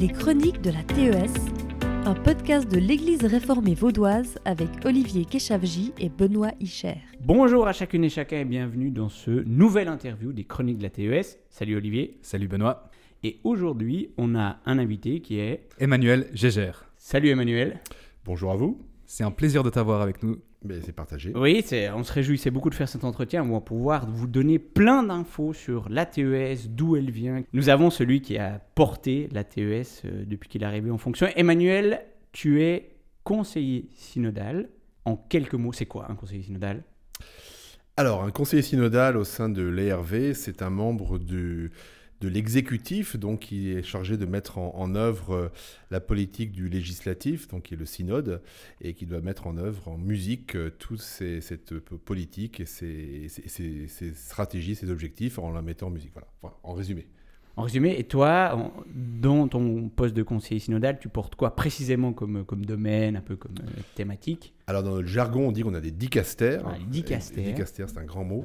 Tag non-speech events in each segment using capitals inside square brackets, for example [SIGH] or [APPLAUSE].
Les chroniques de la TES, un podcast de l'Église réformée vaudoise avec Olivier Keshavji et Benoît Hicher. Bonjour à chacune et chacun et bienvenue dans ce nouvel interview des chroniques de la TES. Salut Olivier. Salut Benoît. Et aujourd'hui, on a un invité qui est Emmanuel Gégère. Salut Emmanuel. Bonjour à vous. C'est un plaisir de t'avoir avec nous. Mais c'est partagé. Oui, c'est, on se réjouissait beaucoup de faire cet entretien. On va pouvoir vous donner plein d'infos sur la TES, d'où elle vient. Nous avons celui qui a porté la TES euh, depuis qu'il est arrivé en fonction. Emmanuel, tu es conseiller synodal. En quelques mots, c'est quoi un conseiller synodal? Alors, un conseiller synodal au sein de l'ERV, c'est un membre du, de l'exécutif, donc qui est chargé de mettre en, œuvre euh, la politique du législatif, donc qui est le synode, et qui doit mettre en œuvre en musique euh, toute cette euh, politique et ses, stratégies, ses objectifs en la mettant en musique. Voilà, en résumé. En résumé, et toi, en- dans ton poste de conseiller synodal, tu portes quoi précisément comme, comme domaine, un peu comme euh, thématique? Alors, dans notre jargon, on dit qu'on a des dicastères. Ah, dicastères. Dicastères, c'est un grand mot.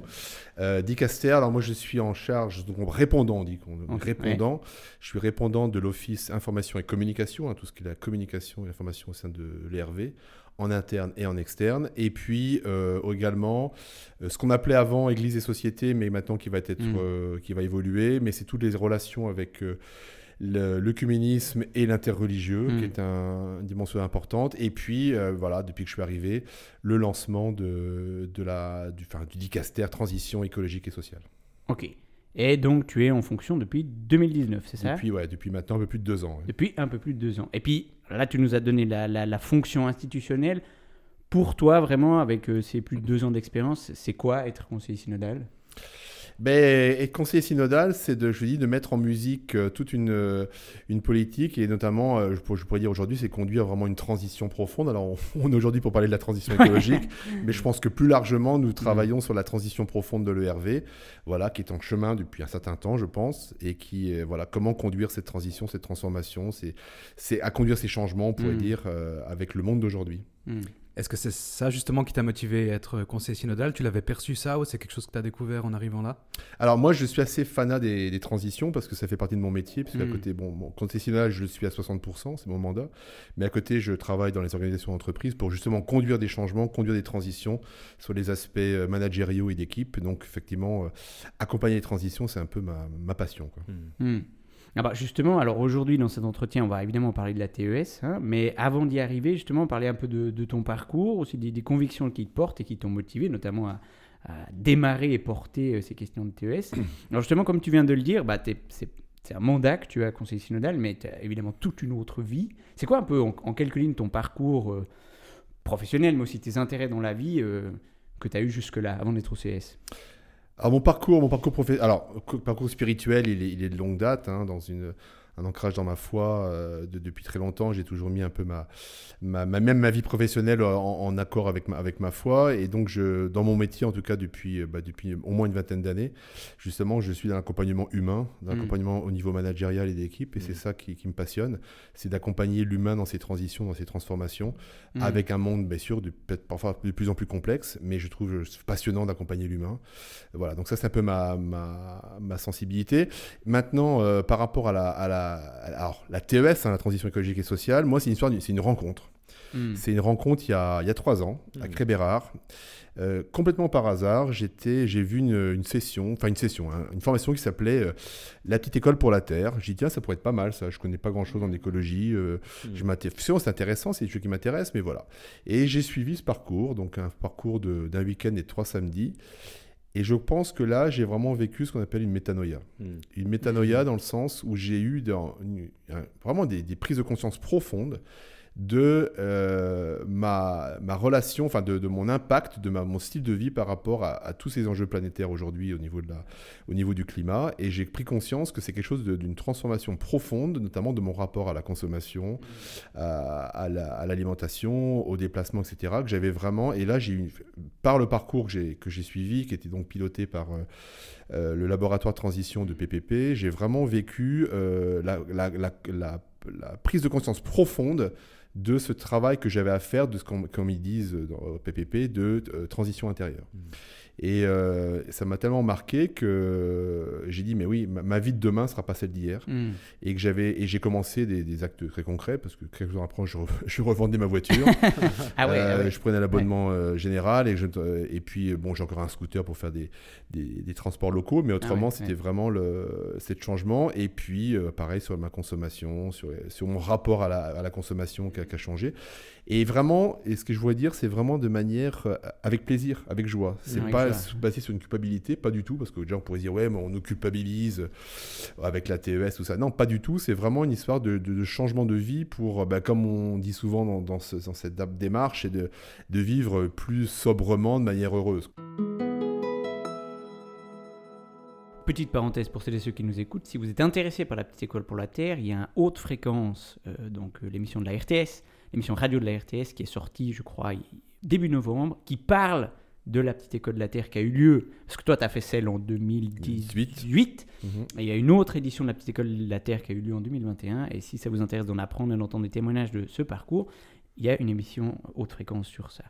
Euh, dicastères, alors moi, je suis en charge, donc répondant, on dit qu'on répondant. Je suis répondant de l'Office Information et Communication, hein, tout ce qui est la communication et l'information au sein de l'ERV, en interne et en externe. Et puis, euh, également, euh, ce qu'on appelait avant Église et Société, mais maintenant qui va, être, Mm. euh, qui va évoluer, mais c'est toutes les relations avec... l'œcuménisme et l'interreligieux, Mm. qui est un- une dimension importante. Et puis, voilà, depuis que je suis arrivé, le lancement de, de la, du, enfin, du dicaster Transition écologique et sociale. Ok. Et donc, tu es en fonction depuis 2019, c'est ça? Depuis, ouais, depuis maintenant un peu plus de deux ans. ouais. Depuis un peu plus de deux ans. Et puis, là, tu nous as donné la, fonction institutionnelle. Pour toi, vraiment, avec euh, ces plus de deux ans d'expérience, c'est quoi être conseiller synodal? Ben, être conseiller synodal, c'est de, je dis, de mettre en musique euh, toute une, euh, une politique et notamment, euh, je, pour- je pourrais dire aujourd'hui, c'est conduire vraiment une transition profonde. Alors, on, [LAUGHS] on est aujourd'hui pour parler de la transition écologique, [LAUGHS] mais je pense que plus largement, nous travaillons sur la transition profonde de l'ERV, voilà, qui est en chemin depuis un certain temps, je pense, et qui, voilà, comment conduire cette transition, cette transformation, c'est, à conduire ces changements, on pourrait Mm. dire, euh, avec le monde d'aujourd'hui. Hmm. Est-ce que c'est ça justement qui t'a motivé à être conseiller synodal? Tu l'avais perçu ça ou c'est quelque chose que tu as découvert en arrivant là? Alors moi, je suis assez fanat des, des transitions parce que ça fait partie de mon métier. Parce qu'à Mm. côté, bon, mon conseiller synodal, je le suis à 60%, c'est mon mandat. Mais à côté, je travaille dans les organisations d'entreprise pour justement conduire des changements, conduire des transitions sur les aspects euh, managériaux et d'équipe. Donc effectivement, euh, accompagner les transitions, c'est un peu ma, ma passion. quoi. Hmm. Ah bah justement, alors aujourd'hui dans cet entretien, on va évidemment parler de la TES, hein, mais avant d'y arriver, justement, parler un peu de, de ton parcours, aussi des, des convictions qui te portent et qui t'ont motivé, notamment à, à démarrer et porter euh, ces questions de TES. [CLEARS THROAT] alors justement, comme tu viens de le dire, bah, c'est c'est un mandat que tu as conseiller synodal, mais tu as évidemment toute une autre vie. C'est quoi un peu, en, en quelques lignes, ton parcours euh, professionnel, mais aussi tes intérêts dans la vie euh, que tu as eu jusque-là, avant d'être au CS Alors mon parcours, mon parcours profé- alors co- parcours spirituel, il est, il est de longue date, hein, dans une un ancrage dans ma foi euh, de- depuis très longtemps. J'ai toujours mis un peu ma, ma, ma- même ma vie professionnelle en, en accord avec ma, avec ma foi. Et donc, je, dans mon métier, en tout cas depuis, euh, bah, depuis au moins une vingtaine d'années, justement, je suis dans l'accompagnement humain, dans Mm. l'accompagnement au niveau managérial et d'équipe. Et c'est ça qui, qui me passionne, c'est d'accompagner l'humain dans ses transitions, dans ses transformations, Hmm. avec un monde, bien sûr, de- peut-être parfois de plus en plus complexe, mais je trouve euh, passionnant d'accompagner l'humain. Voilà, donc ça, c'est un peu ma, ma, ma sensibilité. Maintenant, euh, par rapport à la, à la, à la- alors, la TES, hein, la transition écologique et sociale, moi, c'est une histoire, c'est une rencontre. Hmm. C'est une rencontre il y a, il y a trois ans, à Crébérard. Euh, complètement par hasard, j'étais, j'ai vu une, une session, enfin une session, hein, une formation qui s'appelait euh, La petite école pour la Terre. J'ai dit, tiens, ça pourrait être pas mal, ça. Je connais pas grand-chose en écologie. euh, je m'intéresse- c'est intéressant, c'est des choses qui m'intéressent, mais voilà. Et j'ai suivi ce parcours, donc un parcours de- d'un week-end et de trois samedis. Et je pense que là, j'ai vraiment vécu ce qu'on appelle une métanoïa. Une métanoïa dans le sens où j'ai eu dans une- un- vraiment des, des prises de conscience profondes de euh, ma, ma relation, enfin de, de mon impact, de ma, mon style de vie par rapport à, tous ces enjeux planétaires aujourd'hui au, niveau de la- au niveau du climat. Et j'ai pris conscience que c'est quelque chose d'une transformation profonde, notamment de mon rapport à la consommation, à, à la- l'alimentation, au déplacement, etc. Que j'avais vraiment. Et là, j'ai par le parcours que j'ai suivi, qui était donc piloté par euh, euh, le laboratoire transition de PPP, j'ai vraiment vécu la, la- la- la- la prise de conscience profonde de ce travail que j'avais à faire, de ce qu'on, comme ils disent dans- PPP, de euh, transition intérieure. Et euh, ça m'a tellement marqué que j'ai dit, mais oui, ma, ma vie de demain sera pas celle d'hier. Hmm. Et que j'avais et j'ai commencé des, des actes très concrets parce que quelques jours après, je, re- [LAUGHS] je revendais ma voiture. [LAUGHS] Ah ouais, Euh, ah ouais. Je prenais l'abonnement euh, général et, je, et puis euh, bon, j'ai encore un scooter pour faire des, des, des transports locaux, mais autrement, ouais, c'était vraiment le, cet changement. Et puis, euh, pareil sur ma consommation, sur, sur mon rapport à la, à la consommation qui a, a changé. Et vraiment, et ce que je voudrais dire, c'est vraiment de manière euh, avec plaisir, avec joie. C'est Avec pas basé sur une culpabilité, pas du tout, parce que déjà on pourrait dire ouais, mais on nous culpabilise euh, avec la TES tout ça. Non, pas du tout. C'est vraiment une histoire de, de- de changement de vie pour, euh, bah, comme on dit souvent dans, dans ce- dans cette démarche, et de, de vivre plus sobrement, de manière heureuse. Petite parenthèse pour celles et ceux qui nous écoutent, si vous êtes intéressé par la petite école pour la Terre, il y a un haute fréquence, euh, donc l'émission de la RTS, l'émission radio de la RTS qui est sortie, je crois, début novembre, qui parle de la petite école de la Terre qui a eu lieu, parce que toi tu as fait celle en 2018, Mhm. et il y a une autre édition de la petite école de la Terre qui a eu lieu en 2021, et si ça vous intéresse d'en apprendre et d'entendre des témoignages de ce parcours, il y a une émission haute fréquence sur ça.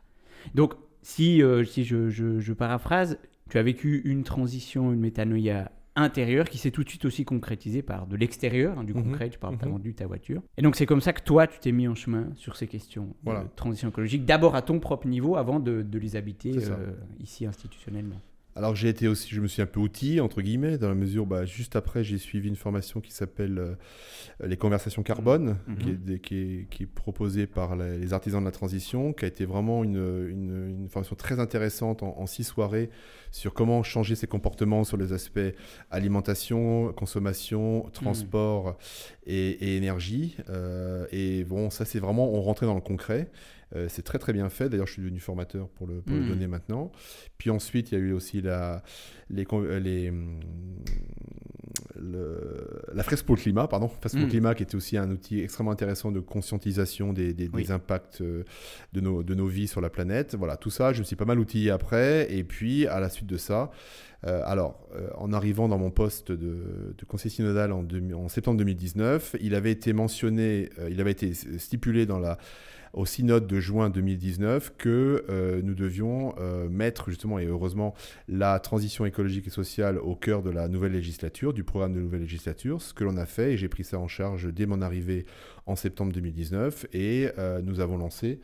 Donc, si, euh, si je, je- je paraphrase, tu as vécu une transition, une métanoïa intérieure qui s'est tout de suite aussi concrétisée par de l'extérieur, hein, du Mhm, concret, tu parles, tu as vendu ta voiture. Et donc c'est comme ça que toi, tu t'es mis en chemin sur ces questions Voilà. de transition écologique, d'abord à ton propre niveau avant de, de les habiter euh, ici institutionnellement. Alors j'ai été aussi, je me suis un peu outillé entre guillemets dans la mesure, bah, juste après j'ai suivi une formation qui s'appelle euh, les conversations carbone, Mhm. qui, est, des- qui, est, qui est proposée par les, les artisans de la transition, qui a été vraiment une, une- une formation très intéressante en, en six soirées sur comment changer ses comportements sur les aspects alimentation, consommation, transport et, et énergie. Euh, et bon, ça c'est vraiment, on rentrait dans le concret. Euh, c'est très très bien fait. D'ailleurs, je suis devenu formateur pour le, pour le Mhm. donner maintenant. Puis ensuite, il y a eu aussi la, les, euh, les, le- la fresque pour le climat, pardon, fresque pour le climat, qui était aussi un outil extrêmement intéressant de conscientisation des, des- impacts euh, de nos, de nos vies sur la planète. Voilà, tout ça, je me suis pas mal outillé après. Et puis, à la suite de ça, euh, alors, euh, en arrivant dans mon poste de, de conseiller synodal en, en septembre 2019, il avait été mentionné, euh, il avait été stipulé dans la, au synode de juin 2019 que euh, nous devions euh, mettre justement, et heureusement, la transition écologique et sociale au cœur de la nouvelle législature, du programme de nouvelle législature, ce que l'on a fait, et j'ai pris ça en charge dès mon arrivée en septembre 2019, et euh, nous avons lancé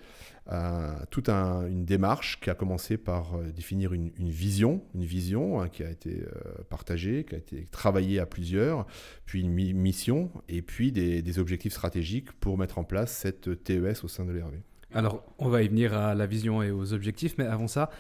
euh, toute un- une démarche qui a commencé par euh, définir une, vision, une vision hein, qui a été euh, partagée, qui a été travaillée à plusieurs, puis une mi- mission, et puis des, des objectifs stratégiques pour mettre en place cette TES au sein de l'ERV. Alors, on va y venir à la vision et aux objectifs, mais avant ça,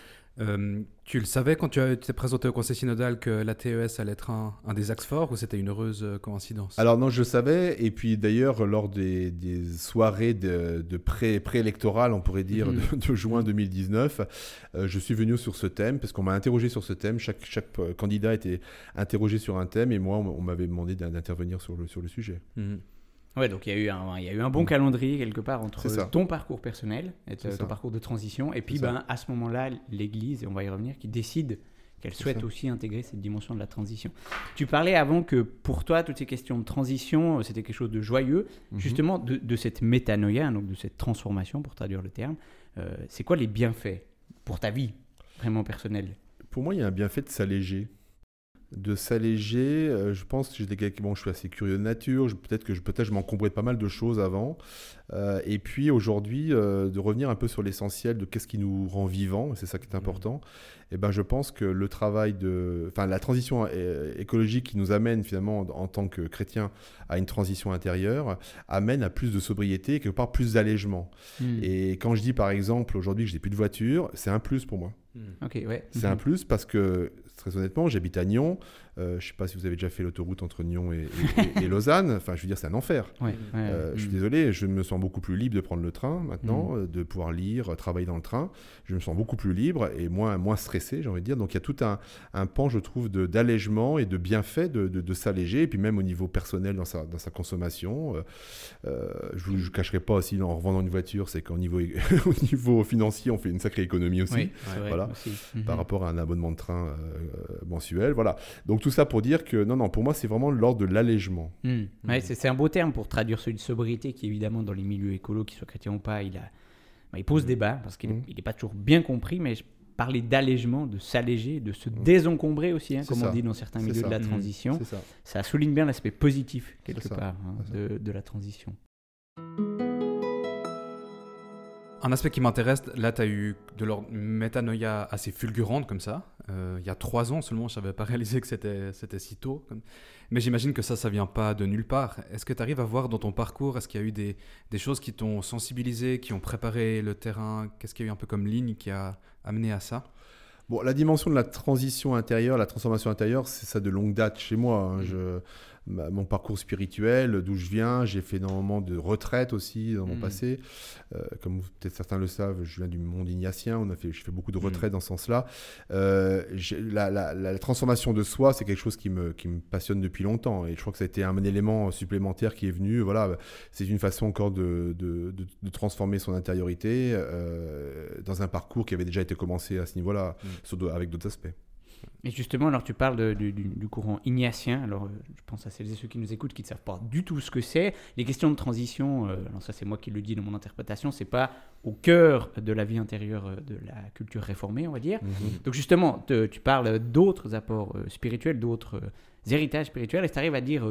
euh, tu le savais quand tu t'es présenté au conseil synodal que la TES allait être un, un des axes forts ou c'était une heureuse euh, coïncidence? Alors non, je le savais, et puis d'ailleurs, lors des, des soirées de, de pré- préélectorales, on pourrait dire, Mhm. de, de juin 2019, euh, je suis venu sur ce thème, parce qu'on m'a interrogé sur ce thème, chaque, chaque candidat était interrogé sur un thème, et moi, on, m'avait demandé d'in- d'intervenir sur le, sur le sujet. Mhm. Ouais, donc il y, a eu un, il y a eu un bon calendrier quelque part entre ton parcours personnel et ton ça. parcours de transition, et puis ben, à ce moment-là, l'Église, et on va y revenir, qui décide qu'elle souhaite ça. aussi intégrer cette dimension de la transition. Tu parlais avant que pour toi, toutes ces questions de transition, euh, c'était quelque chose de joyeux. Mhm. Justement, de, de cette métanoïa, donc de cette transformation, pour traduire le terme, euh, c'est quoi les bienfaits pour ta vie vraiment personnelle? Pour moi, il y a un bienfait de s'alléger. De s'alléger, euh, je pense que j'étais quelqu'un, bon, je suis assez curieux de nature, je- peut-être que je, peut-être je m'encombrais de pas mal de choses avant. Euh, et puis aujourd'hui, euh, de revenir un peu sur l'essentiel de qu'est-ce qui nous rend vivants, c'est ça qui est important. Et ben, je pense que le travail de, enfin, la transition écologique qui nous amène finalement en, en tant que chrétiens à une transition intérieure amène à plus de sobriété et quelque part plus d'allègement. Hmm. Et quand je dis par exemple aujourd'hui que j'ai plus de voiture, c'est un plus pour moi. Ok, ouais. C'est Mhm. un plus parce que, très honnêtement, j'habite à Nyon. Euh, je ne sais pas si vous avez déjà fait l'autoroute entre Nyon et, et- et- et [LAUGHS] Lausanne. Enfin, je veux dire, c'est un enfer. Ouais, ouais, Euh, Je suis hmm. désolé, je me sens beaucoup plus libre de prendre le train maintenant, euh, de pouvoir lire, travailler dans le train. Je me sens beaucoup plus libre et moins, moins stressé, j'ai envie de dire. Donc il y a tout un, un pan, je trouve, de- d'allègement et de bienfait de, de, de s'alléger. Et puis même au niveau personnel dans sa, dans sa consommation. Euh, je ne vous cacherai pas aussi en revendant une voiture, c'est qu'au niveau, [LAUGHS] au niveau financier, on fait une sacrée économie aussi Oui, vrai voilà. aussi. par Mhm. rapport à un abonnement de train mensuel. Voilà. Donc tout ça pour dire que non, non, pour moi, c'est vraiment l'ordre de l'allègement. Hmm. Ouais, c'est c'est un beau terme pour traduire celui de sobriété qui, évidemment, dans les milieux écolos, qu'ils soient chrétiens ou pas, il, a, bah, il pose Mhm. débat parce qu'il n'est pas toujours bien compris, mais je parler d'allègement, de s'alléger, de se désencombrer aussi, hein, comme on dit dans certains milieux ça. de la transition. Ça. Ça souligne bien l'aspect positif, quelque part, hein, de, de la transition. Un aspect qui m'intéresse, là, tu as eu de l'ordre une métanoïa assez fulgurante comme ça. Euh, il y a trois ans seulement, je n'avais pas [LAUGHS] réalisé que c'était c'était si tôt. Mais j'imagine que ça, ça vient pas de nulle part. Est-ce que tu arrives à voir dans ton parcours, est-ce qu'il y a eu des, des choses qui t'ont sensibilisé, qui ont préparé le terrain? Qu'est-ce qu'il y a eu un peu comme ligne qui a amené à ça? Bon, la dimension de la transition intérieure, la transformation intérieure, c'est ça de longue date chez moi. hein. Je, ma- mon parcours spirituel, d'où je viens, j'ai fait énormément de retraites aussi dans mon Mhm. passé. Euh, comme peut-être certains le savent, je viens du monde ignatien. On a fait, j'ai fait beaucoup de Mhm. retraites dans ce sens-là. Euh, la, la- la transformation de soi, c'est quelque chose qui me, qui me passionne depuis longtemps. Et je crois que ça a été un élément supplémentaire qui est venu. Voilà, c'est une façon encore de, de, de- de transformer son intériorité euh, dans un parcours qui avait déjà été commencé à ce niveau-là, de- avec d'autres aspects. Et justement, alors tu parles de- du, courant ignatien. Alors, euh, je pense à celles et ceux qui nous écoutent qui ne savent pas du tout ce que c'est. Les questions de transition, euh, alors ça c'est moi qui le dis dans mon interprétation, c'est pas au cœur de la vie intérieure euh, de la culture réformée, on va dire. Donc justement, te- tu parles d'autres apports euh, spirituels, d'autres euh, héritages spirituels, et tu arrives à dire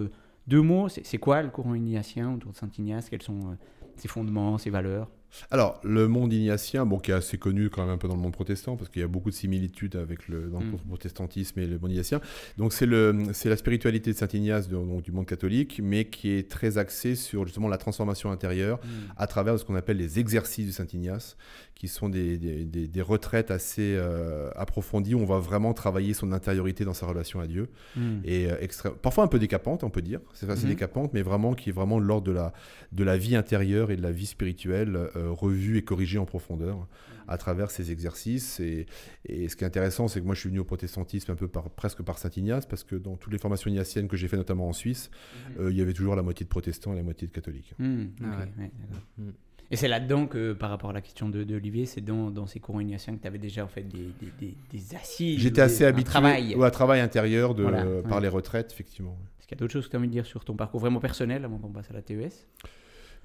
deux mots. C'est quoi le courant ignatien autour de Saint Ignace? Quels sont ses fondements, ses valeurs? Alors, le monde ignatien, bon, qui est assez connu quand même un peu dans le monde protestant, parce qu'il y a beaucoup de similitudes avec le, dans le Mm. protestantisme et le monde ignatien. Donc, c'est la spiritualité de Saint Ignace, de- donc, du monde catholique, mais qui est très axée sur justement la transformation intérieure à travers ce qu'on appelle les exercices du Saint Ignace, qui sont des, des- des- des retraites assez euh, approfondies où on va vraiment travailler son intériorité dans sa relation à Dieu. Hmm. et euh, parfois un peu décapante, on peut dire. C'est assez décapante, mais vraiment qui est vraiment l'ordre de la, de la vie intérieure et de la vie spirituelle euh, revue et corrigée en profondeur à travers ces exercices. Et, et ce qui est intéressant, c'est que moi je suis venu au protestantisme un peu par, presque par Saint Ignace, parce que dans toutes les formations ignatiennes que j'ai fait, notamment en Suisse, euh, il y avait toujours la moitié de protestants et la moitié de catholiques. Hmm, Ah ouais. ouais. Hmm. Et c'est là-dedans que, par rapport à la question de, de Olivier, c'est dans, dans ces courants ignatiens que tu avais déjà en fait des, des, des, des assises. J'étais assez habitué travail. ou à travail intérieur de, Voilà, euh, par les retraites, effectivement. Est-ce qu'il y a d'autres choses que tu as envie de dire sur ton parcours vraiment personnel avant qu'on passe à la TES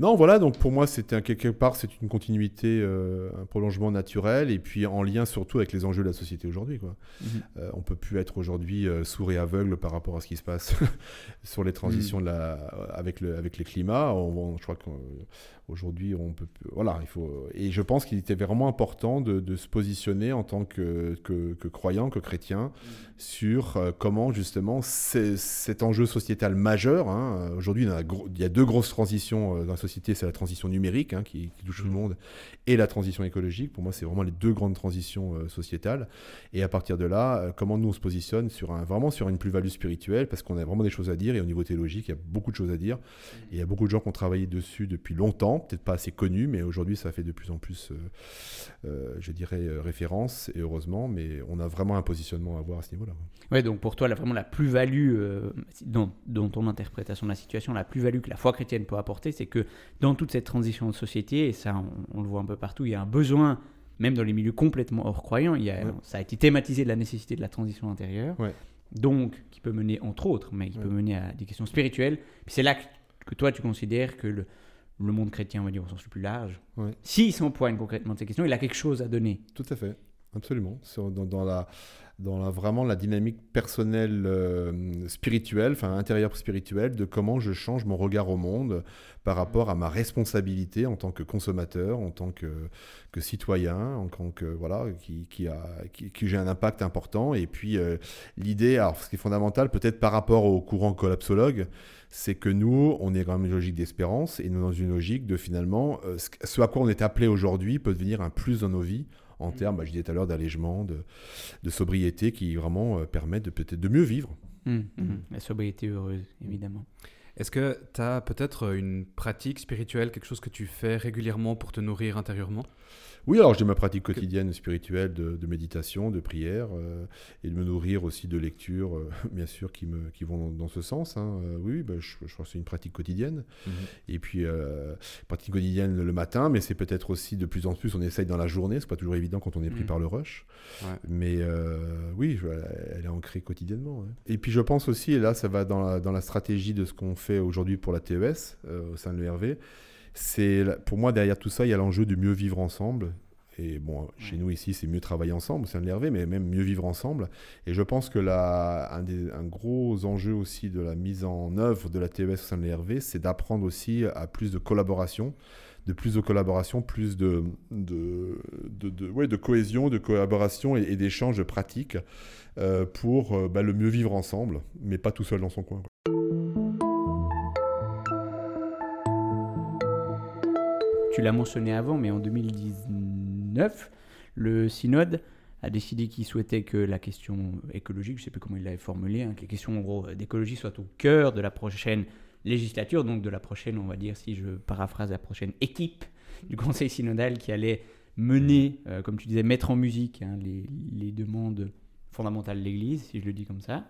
Non, voilà, donc pour moi, c'était quelque part, c'est une continuité, euh, un prolongement naturel, et puis en lien surtout avec les enjeux de la société aujourd'hui. Quoi. Mhm. Euh, on peut plus être aujourd'hui euh, sourd et aveugle par rapport à ce qui se passe [LAUGHS] sur les transitions de la, avec, le, avec les climats. On- on- je crois qu'aujourd'hui, on peut, voilà, il faut. Et je pense qu'il était vraiment important de, de se positionner en tant que, que, que croyant, que chrétien, sur euh, comment justement cet enjeu sociétal majeur. hein, aujourd'hui, il, y a gros- il y a deux grosses transitions euh, dans la société, c'est la transition numérique hein, qui, qui touche tout le monde, et la transition écologique. Pour moi, c'est vraiment les deux grandes transitions euh, sociétales. Et à partir de là, comment nous on se positionne sur un, vraiment sur une plus-value spirituelle, parce qu'on a vraiment des choses à dire, et au niveau théologique, il y a beaucoup de choses à dire. Et il y a beaucoup de gens qui ont travaillé dessus depuis longtemps, peut-être pas assez connus, mais aujourd'hui ça fait de plus en plus, euh, euh, je dirais, euh, référence, et heureusement, mais on a vraiment un positionnement à avoir à ce niveau-là. Ouais, donc pour toi, là, vraiment la plus-value euh, dans, dans ton interprétation de la situation, la plus-value que la foi chrétienne peut apporter, c'est que dans toute cette transition de société, et ça on, on le voit un peu partout, il y a un besoin, même dans les milieux complètement hors croyants, il y a, Ouais. ça a été thématisé de la nécessité de la transition intérieure, Ouais. donc qui peut mener, entre autres, mais qui Ouais. peut mener à des questions spirituelles. Puis c'est là que, que toi tu considères que le, le monde chrétien, on va dire au sens le plus large, Ouais. s'il s'empoigne concrètement de ces questions, il a quelque chose à donner. Tout à fait, absolument. Sur- dans, dans la, dans la, vraiment la dynamique personnelle, euh, spirituelle, enfin intérieure spirituelle, de comment je change mon regard au monde par rapport à ma responsabilité en tant que consommateur, en tant que, que citoyen, en tant que voilà, qui, qui a, qui, qui j'ai un impact important. Et puis euh, l'idée, alors ce qui est fondamental, peut-être par rapport au courant collapsologue, c'est que nous, on est quand même une logique d'espérance et nous dans une logique de finalement, euh, ce- à quoi on est appelé aujourd'hui peut devenir un plus dans nos vies en termes, bah, je disais tout à l'heure, d'allègement, de, de sobriété qui vraiment euh, permettent de peut-être de mieux vivre. Hum, hum. La sobriété heureuse, évidemment. Est-ce que tu as peut-être une pratique spirituelle, quelque chose que tu fais régulièrement pour te nourrir intérieurement? Oui, alors j'ai ma pratique quotidienne spirituelle de, de méditation, de prière, euh, et de me nourrir aussi de lectures, euh, [LAUGHS] bien sûr, qui, me, qui vont dans, ce sens. hein. Euh, oui, bah, je, je crois que c'est une pratique quotidienne. Et puis, euh, pratique quotidienne le matin, mais c'est peut-être aussi de plus en plus, on essaye dans la journée, c'est pas toujours évident quand on est pris Mm. par le rush. Ouais. Mais oui, je- elle est ancrée quotidiennement. ouais. Et puis je pense aussi, et là ça va dans la, dans la stratégie de ce qu'on fait aujourd'hui pour la TES au sein de l'ERV, c'est pour moi derrière tout ça, il y a l'enjeu de mieux vivre ensemble Et bon, chez nous ici, c'est mieux travailler ensemble au sein de l'Hervé, mais même mieux vivre ensemble. Et je pense que la, un, des, un gros enjeu aussi de la mise en œuvre de la TES au sein de l'Hervé, c'est d'apprendre aussi à plus de collaboration, de plus de collaboration, plus de, de, de, de, ouais, de cohésion, de collaboration et, et d'échanges pratiques euh, pour euh, bah, le mieux vivre ensemble, mais pas tout seul dans son coin. quoi. Tu l'as mentionné avant, mais en 2019, le synode a décidé qu'il souhaitait que la question écologique, je ne sais plus comment il l'avait formulé, hein, que la question d'écologie soit au cœur de la prochaine législature, donc de la prochaine, on va dire, si je paraphrase la prochaine équipe du Conseil synodal qui allait mener, euh, comme tu disais, mettre en musique hein, les, les demandes fondamentales de l'Église, si je le dis comme ça.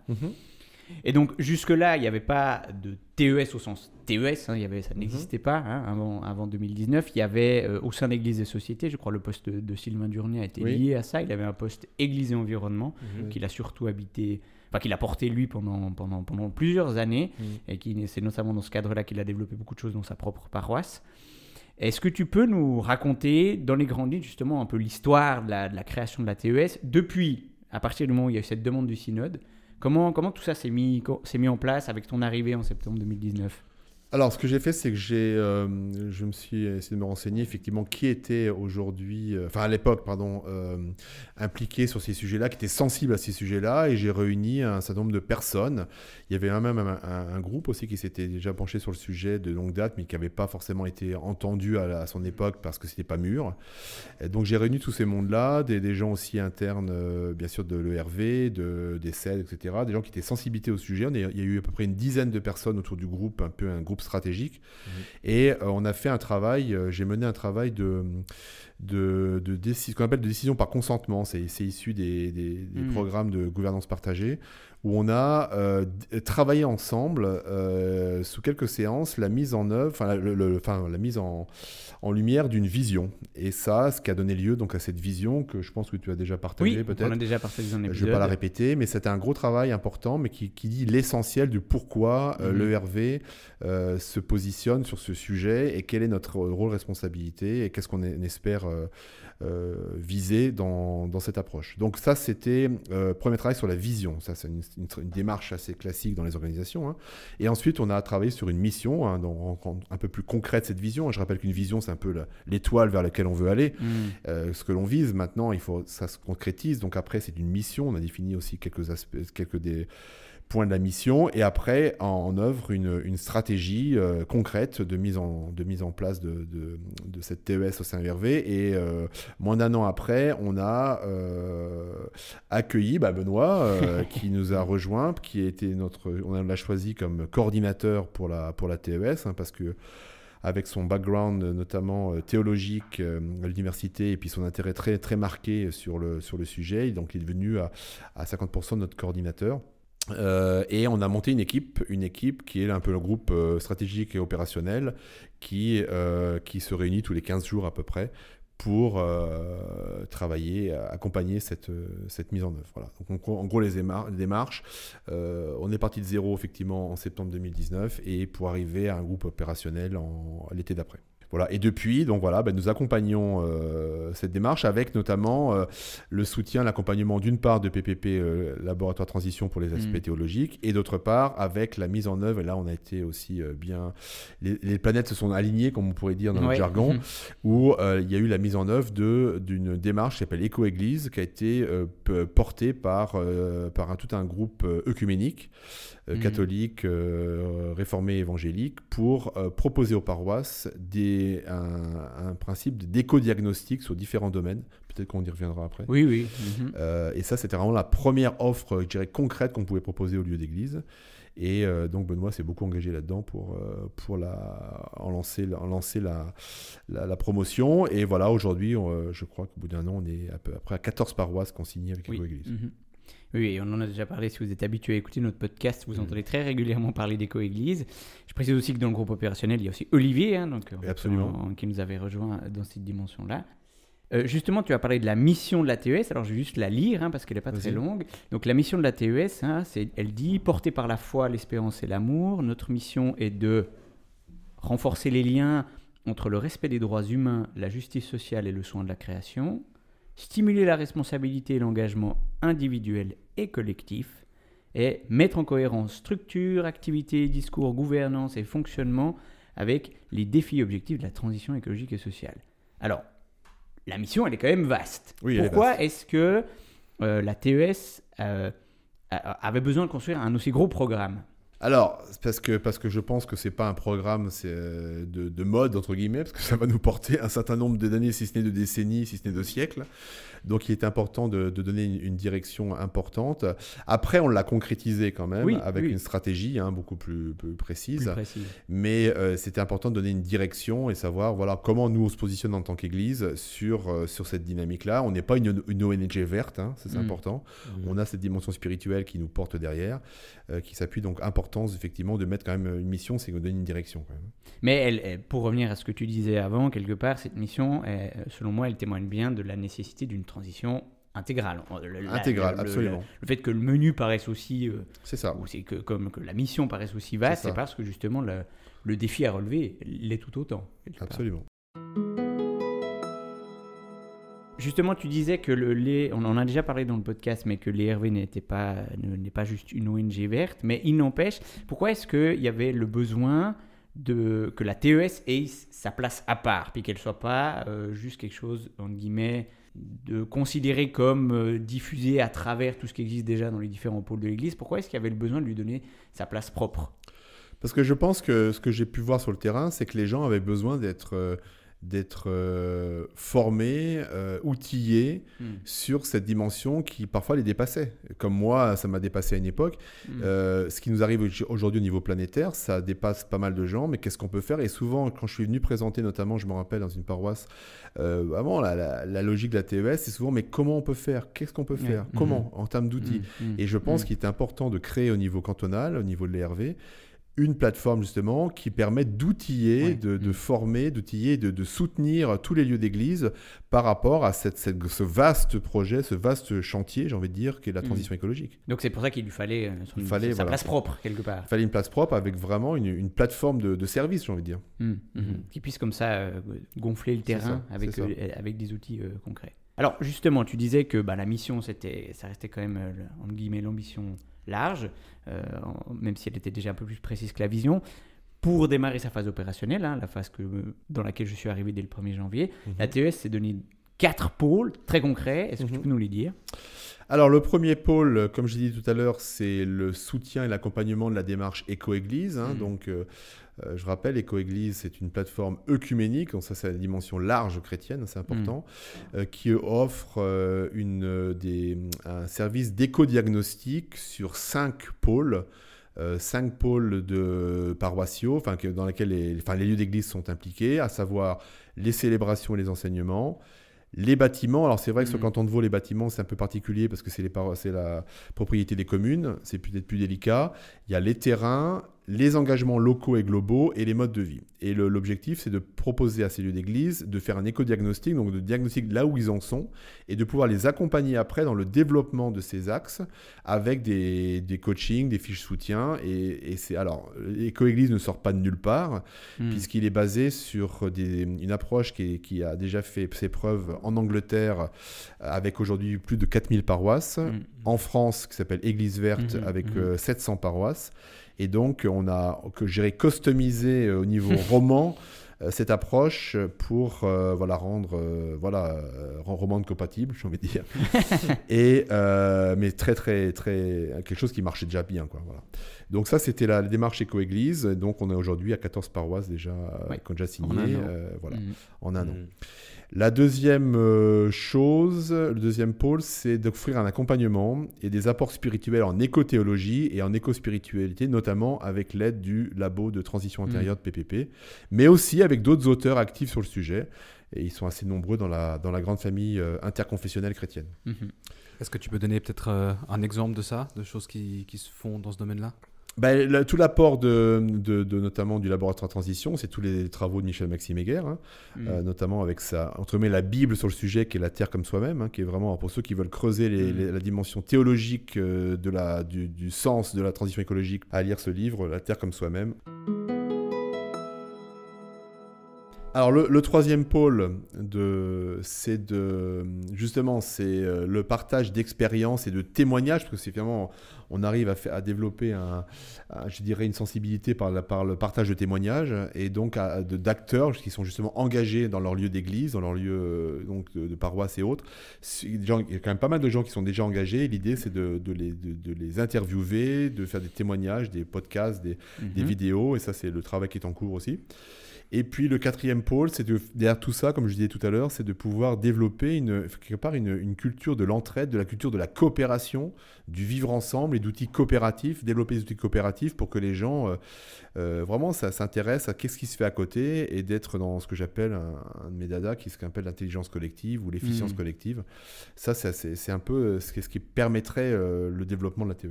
Et donc jusque-là, il n'y avait pas de TES au sens TES, hein, il y avait, ça n'existait pas hein, avant, avant 2019. Il y avait euh, au sein de l'Église des sociétés, je crois le poste de, Sylvain Durnier a été Oui. lié à ça. Il avait un poste Église et environnement Mhm. qu'il a surtout habité, enfin qu'il a porté lui pendant, pendant, pendant plusieurs années Mhm. et qui c'est notamment dans ce cadre-là qu'il a développé beaucoup de choses dans sa propre paroisse. Est-ce que tu peux nous raconter dans les grandes lignes justement un peu l'histoire de la, de la création de la TES depuis, à partir du moment où il y a eu cette demande du synode, comment, tout ça s'est mis, s'est mis en place avec ton arrivée en septembre 2019 Alors, ce que j'ai fait, c'est que j'ai, euh, je me suis essayé de me renseigner effectivement qui était aujourd'hui, euh, enfin à l'époque, pardon, euh, impliqué sur ces sujets-là, qui était sensible à ces sujets-là, et j'ai réuni un certain nombre de personnes. Il y avait même un, groupe aussi qui s'était déjà penché sur le sujet de longue date, mais qui n'avait pas forcément été entendu à, son époque parce que c'était pas mûr. Donc j'ai réuni tous ces mondes-là, des, gens aussi internes, bien sûr, de l'ERV, de, des CED, etc., des gens qui étaient sensibilisés au sujet. Il y a eu à peu près une dizaine de personnes autour du groupe, un peu un groupe stratégique. Et euh, on a fait un travail, euh, j'ai mené un travail de, de, de déci- ce qu'on appelle de décision par consentement. C'est issu des, des- des Mhm. programmes de gouvernance partagée où on a euh, travaillé ensemble euh, sous quelques séances la mise en œuvre, enfin la, le- le- mise en, en lumière d'une vision. Et ça, ce qui a donné lieu donc à cette vision que je pense que tu as déjà partagée Oui, peut-être. on a déjà partagé dans Je ne l'épisode. vais pas la répéter, mais c'était un gros travail important, mais qui, qui dit l'essentiel du pourquoi l'ERV euh, se positionne sur ce sujet et quel est notre rôle, responsabilité et qu'est-ce qu'on espère euh, viser dans, dans cette approche. Donc ça, c'était euh, premier travail sur la vision. Ça, c'est une, une- une démarche assez classique dans les organisations. hein. Et ensuite, on a travaillé sur une mission, hein, dans- en- un peu plus concrète cette vision. Je rappelle qu'une vision, c'est un peu l'étoile vers laquelle on veut aller. Mm. Euh, ce que l'on vise maintenant, il faut ça se concrétise. Donc après, c'est une mission. On a défini aussi quelques aspects, quelques des points de la mission, et après en, en œuvre une, une stratégie euh, concrète de mise en de mise en place de, de, de cette TES au sein de RV. Et euh, moins d'un an après, on a euh, accueilli bah, Benoît, [LAUGHS] qui nous a rejoint, qui a été notre, on l'a choisi comme coordinateur pour la pour la TES, hein, parce que avec son background notamment théologique à l'université et puis son intérêt très, très marqué sur le, sur le sujet. Donc il est devenu à, à 50% notre coordinateur. Euh, et on a monté une équipe, une équipe qui est un peu le groupe euh, stratégique et opérationnel qui, euh, qui se réunit tous les 15 jours à peu près pour travailler, accompagner cette, cette mise en œuvre. Voilà. Donc, en gros- les, émar- les démarches, on est parti de zéro effectivement en septembre 2019 et pour arriver à un groupe opérationnel en l'été d'après. Voilà. Et depuis, donc voilà, ben, nous accompagnons euh, cette démarche avec notamment euh, le soutien, l'accompagnement d'une part de PPP, euh, Laboratoire Transition pour les aspects Mm. théologiques, et d'autre part avec la mise en œuvre, et là on a été aussi bien, les, les planètes se sont alignées, comme on pourrait dire dans le jargon, où euh, il y a eu la mise en œuvre d'une démarche qui s'appelle Éco-Église, qui a été portée par, par un, tout un groupe œcuménique, euh, Mhm. catholique, euh, réformé, évangélique, pour euh, proposer aux paroisses des, un, un principe d'éco-diagnostic sur différents domaines. Peut-être qu'on y reviendra après. Oui, oui. mhm. Euh, et ça, c'était vraiment la première offre, je dirais, concrète qu'on pouvait proposer au lieu d'église. Et euh, donc Benoît s'est beaucoup engagé là-dedans pour, euh, pour la, en lancer, en lancer la, la, la promotion. Et voilà, aujourd'hui, euh, je crois qu'au bout d'un an, on est à peu près à 14 paroisses qu'on signe avec Oui. Mhm. Oui, et on en a déjà parlé. Si vous êtes habitué à écouter notre podcast, vous Mhm. entendez très régulièrement parler d'éco-église. Je précise aussi que dans le groupe opérationnel, il y a aussi Olivier, hein, donc, euh, absolument. qui nous avait rejoint dans cette dimension-là. Euh, justement, tu as parlé de la mission de la TES. Alors, je vais juste la lire hein, parce qu'elle n'est pas très longue. Donc, la mission de la TES, hein, c'est, elle dit portée par la foi, l'espérance et l'amour. Notre mission est de renforcer les liens entre le respect des droits humains, la justice sociale et le soin de la création, stimuler la responsabilité et l'engagement individuel et collectif, et mettre en cohérence structure, activité, discours, gouvernance et fonctionnement avec les défis objectifs de la transition écologique et sociale. Alors, la mission, elle est quand même vaste. Oui, Pourquoi est-ce que euh, la TES euh, avait besoin de construire un aussi gros programme? Alors, parce que, parce que je pense que c'est pas un programme euh, de, de mode, entre guillemets, parce que ça va nous porter un certain nombre d'années, si ce n'est de décennies, si ce n'est de siècles. Donc, il est important de, de donner une, une direction importante. Après, on l'a concrétisé quand même, Oui, avec oui. une stratégie hein, beaucoup plus, plus précise. plus Mais euh, c'était important de donner une direction et savoir voilà, comment nous on se positionne en tant qu'Église sur, euh, sur cette dynamique-là. On n'est pas une, une ONG verte, hein, c'est Mm. important. On a cette dimension spirituelle qui nous porte derrière, euh, qui s'appuie donc effectivement de mettre quand même une mission, c'est de donner une direction quand même. Mais elle, pour revenir à ce que tu disais avant, quelque part, cette mission, euh, selon moi, elle témoigne bien de la nécessité d'une transition intégrale. Le- Intégrale, le- le- absolument. Le, fait que le menu paraisse aussi, euh, C'est ça. ou c'est que comme que la mission paraisse aussi vaste, C'est parce que justement le, défi à relever l'est tout autant. part. Justement, tu disais que le, les, on en a déjà parlé dans le podcast, mais que l'ERV n'était pas, ne- n'est pas juste une ONG verte. Mais il n'empêche, pourquoi est-ce qu'il y avait le besoin de, que la TES ait sa place à part, puis qu'elle soit pas euh, juste quelque chose, entre guillemets, de considéré comme euh, diffusé à travers tout ce qui existe déjà dans les différents pôles de l'Église? Pourquoi est-ce qu'il y avait le besoin de lui donner sa place propre? Parce que je pense que ce que j'ai pu voir sur le terrain, c'est que les gens avaient besoin d'être euh, d'être euh, formés, euh, outillés sur cette dimension qui parfois les dépassait. Comme moi, ça m'a dépassé à une époque. Mm. Euh, ce qui nous arrive aujourd'hui au niveau planétaire, ça dépasse pas mal de gens, mais qu'est-ce qu'on peut faire? Et souvent, quand je suis venu présenter, notamment, je me rappelle dans une paroisse, euh, avant, la, la- la logique de la TES, c'est souvent, mais comment on peut faire? Qu'est-ce qu'on peut faire? Mhm. Comment? En termes d'outils. Et je pense qu'il est important de créer au niveau cantonal, au niveau de l'ERV, une plateforme justement qui permet d'outiller, de, de Mm. former, d'outiller, de, de soutenir tous les lieux d'église par rapport à cette, cette- ce vaste projet, ce vaste chantier, j'ai envie de dire, qui est la Mm. transition écologique. Donc c'est pour ça qu'il lui fallait, euh, son- Il fallait, sa voilà. place propre, quelque part. Il fallait une place propre avec vraiment une, une plateforme de, de service, j'ai envie de dire. Mm. Qui puisse comme ça euh, gonfler le terrain ça, avec, euh, avec des outils euh, concrets. Alors justement, tu disais que bah, la mission, c'était, ça restait quand même, entre guillemets, l'ambition large, euh, même si elle était déjà un peu plus précise que la vision. Pour démarrer sa phase opérationnelle, hein, la phase que, dans laquelle je suis arrivé dès le 1er janvier, la TES s'est donné quatre pôles très concrets. Est-ce que tu Mhm. peux nous les dire? Alors le premier pôle, comme je l'ai dit tout à l'heure, c'est le soutien et l'accompagnement de la démarche Éco-Église. hein. Mhm. Donc euh, euh, je rappelle, Éco-Église, c'est une plateforme œcuménique, donc ça c'est la dimension large chrétienne, c'est important, euh, qui offre euh, une, des, un service d'éco-diagnostic sur cinq pôles. cinq pôles de paroissiaux, enfin, dans lesquels les, enfin, les lieux d'église sont impliqués, à savoir les célébrations et les enseignements, les bâtiments. Alors c'est vrai que sur le canton de Vaud, les bâtiments, c'est un peu particulier parce que c'est la propriété des communes, c'est peut-être plus délicat. Il y a les terrains, les engagements locaux et globaux et les modes de vie. Et l'objectif, c'est de proposer à ces lieux d'église de faire un éco-diagnostic, donc de diagnostic là où ils en sont, et de pouvoir les accompagner après dans le développement de ces axes avec des, des coachings, des fiches soutien. Et, et c'est alors l'éco-église ne sort pas de nulle part Mm. puisqu'il est basé sur des- une approche qui, est- qui a déjà fait ses preuves en Angleterre avec aujourd'hui plus de 4000 paroisses, Mm. En France qui s'appelle Église verte Mhm, avec mhm. euh, 700 paroisses. Et donc on a, que j'irai customiser euh, au niveau [LAUGHS] roman euh, cette approche pour voilà, rendre voilà, romande compatible, j'ai envie de dire. [LAUGHS] et, mais très, très, très, quelque chose qui marchait déjà bien. Quoi, voilà. Donc ça, c'était la, démarche éco-église. Donc on est aujourd'hui à 14 paroisses déjà euh, Ouais. qui ont déjà signé. En un an. euh, voilà, Mm. en un an. Mm. La deuxième euh, chose, le deuxième pôle, c'est d'offrir un accompagnement et des apports spirituels en éco-théologie et en éco-spiritualité, notamment avec l'aide du labo de transition intérieure de PPP, mais aussi avec d'autres auteurs actifs sur le sujet. Et ils sont assez nombreux dans la, dans la grande famille euh, interconfessionnelle chrétienne. Mhm. Est-ce que tu peux donner peut-être euh, un exemple de ça, de choses qui, qui se font dans ce domaine-là? Ben, le- tout l'apport de, de- de- notamment du laboratoire transition, c'est tous les travaux de Michel Maxime Heger, hein, Mm. euh, notamment avec sa, entre guillemets, la Bible sur le sujet qui est la Terre comme soi-même, hein, qui est vraiment pour ceux qui veulent creuser les- Mm. les- la dimension théologique euh, de la, du, du sens de la transition écologique, à lire ce livre, La Terre comme soi-même. Alors le, le troisième pôle, de, c'est de justement c'est euh, le partage d'expériences et de témoignages, parce que c'est finalement on arrive à, à développer un, je dirais une sensibilité par, la- par le partage de témoignages et donc à- de- d'acteurs qui sont justement engagés dans leur lieu d'église, dans leur lieu euh, donc de, de paroisse et autres. Il y a quand même pas mal de gens qui sont déjà engagés. L'idée c'est de, de les, de- de les interviewer, de faire des témoignages, des podcasts, des, des Mhm. vidéos, et ça c'est le travail qui est en cours aussi. Et puis le quatrième pôle, c'est de, derrière tout ça, comme je disais tout à l'heure, c'est de pouvoir développer une, quelque part une, une culture de l'entraide, de la culture de la coopération, du vivre ensemble et d'outils coopératifs, développer des outils coopératifs pour que les gens euh, euh, vraiment ça s'intéressent à qu'est-ce qui se fait à côté et d'être dans ce que j'appelle un, un de mes dadas, qui est ce qu'on appelle l'intelligence collective ou l'efficience Mhm. collective. Ça, c'est un peu euh, ce qui, ce qui permettrait euh, le développement de la TES.